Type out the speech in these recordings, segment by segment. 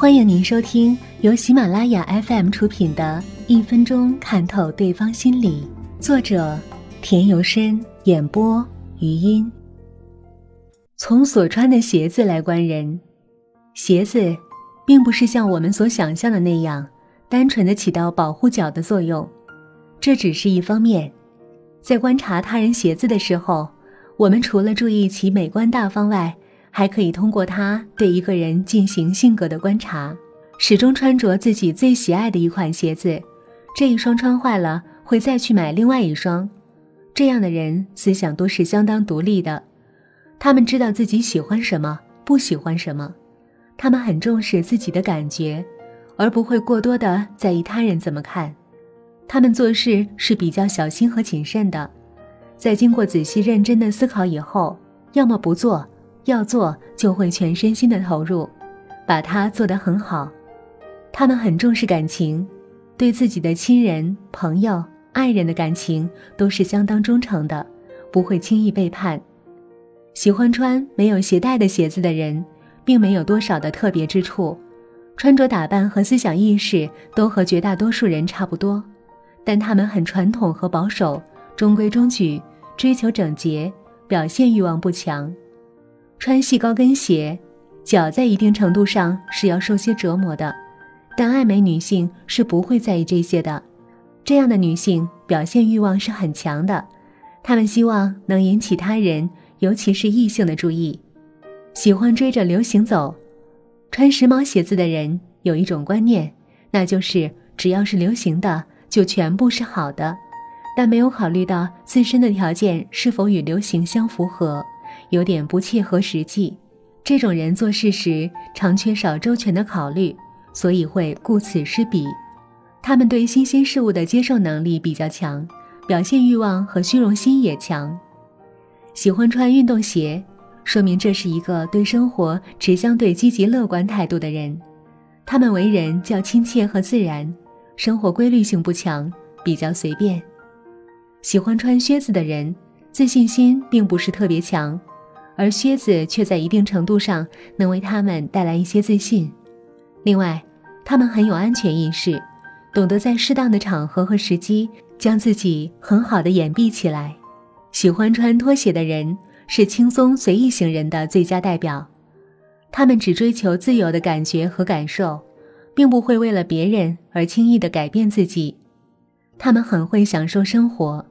欢迎您收听由喜马拉雅 FM 出品的《一分钟看透对方心理》，作者田由深，演播余音。从所穿的鞋子来观人，鞋子并不是像我们所想象的那样，单纯的起到保护脚的作用，这只是一方面。在观察他人鞋子的时候，我们除了注意其美观大方外，还可以通过它对一个人进行性格的观察。始终穿着自己最喜爱的一款鞋子，这一双穿坏了会再去买另外一双。这样的人思想都是相当独立的，他们知道自己喜欢什么，不喜欢什么，他们很重视自己的感觉，而不会过多的在意他人怎么看。他们做事是比较小心和谨慎的，在经过仔细认真的思考以后，要么不做。要做就会全身心的投入，把它做得很好。他们很重视感情，对自己的亲人、朋友、爱人的感情都是相当忠诚的，不会轻易背叛。喜欢穿没有鞋带的鞋子的人，并没有多少的特别之处，穿着打扮和思想意识都和绝大多数人差不多，但他们很传统和保守，中规中矩，追求整洁，表现欲望不强。穿细高跟鞋，脚在一定程度上是要受些折磨的，但爱美女性是不会在意这些的。这样的女性表现欲望是很强的，她们希望能引起他人，尤其是异性的注意，喜欢追着流行走。穿时髦鞋子的人有一种观念，那就是只要是流行的就全部是好的，但没有考虑到自身的条件是否与流行相符合。有点不切合实际，这种人做事时常缺少周全的考虑，所以会顾此失彼。他们对新鲜事物的接受能力比较强，表现欲望和虚荣心也强。喜欢穿运动鞋，说明这是一个对生活持相对积极乐观态度的人。他们为人较亲切和自然，生活规律性不强，比较随便。喜欢穿靴子的人，自信心并不是特别强。而靴子却在一定程度上能为他们带来一些自信。另外，他们很有安全意识，懂得在适当的场合和时机将自己很好的掩蔽起来。喜欢穿拖鞋的人是轻松随意型人的最佳代表。他们只追求自由的感觉和感受，并不会为了别人而轻易的改变自己。他们很会享受生活，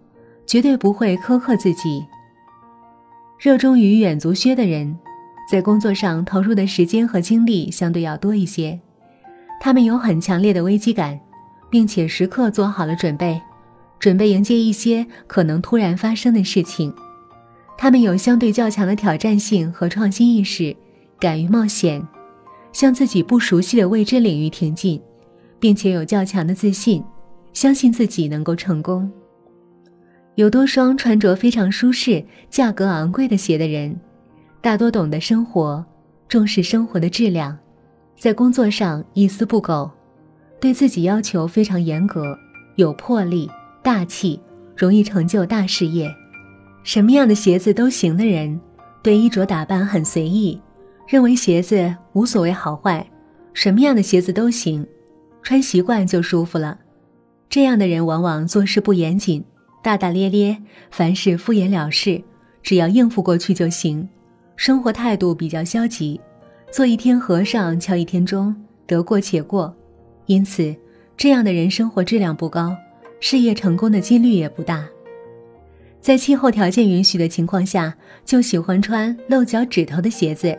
绝对不会苛刻自己。热衷于远足靴的人，在工作上投入的时间和精力相对要多一些。他们有很强烈的危机感，并且时刻做好了准备，准备迎接一些可能突然发生的事情。他们有相对较强的挑战性和创新意识，敢于冒险，向自己不熟悉的未知领域挺进，并且有较强的自信，相信自己能够成功。有多双穿着非常舒适、价格昂贵的鞋的人，大多懂得生活，重视生活的质量，在工作上一丝不苟，对自己要求非常严格，有魄力、大气，容易成就大事业。什么样的鞋子都行的人，对衣着打扮很随意，认为鞋子无所谓好坏，什么样的鞋子都行，穿习惯就舒服了。这样的人往往做事不严谨。大大咧咧，凡事敷衍了事，只要应付过去就行。生活态度比较消极，做一天和尚敲一天钟，得过且过。因此，这样的人生活质量不高，事业成功的几率也不大。在气候条件允许的情况下，就喜欢穿露脚趾头的鞋子。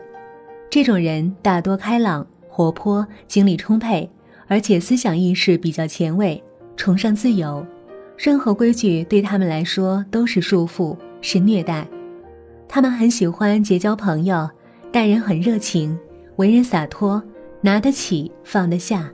这种人大多开朗、活泼、精力充沛，而且思想意识比较前卫，崇尚自由。任何规矩对他们来说都是束缚，是虐待。他们很喜欢结交朋友，待人很热情，为人洒脱，拿得起放得下。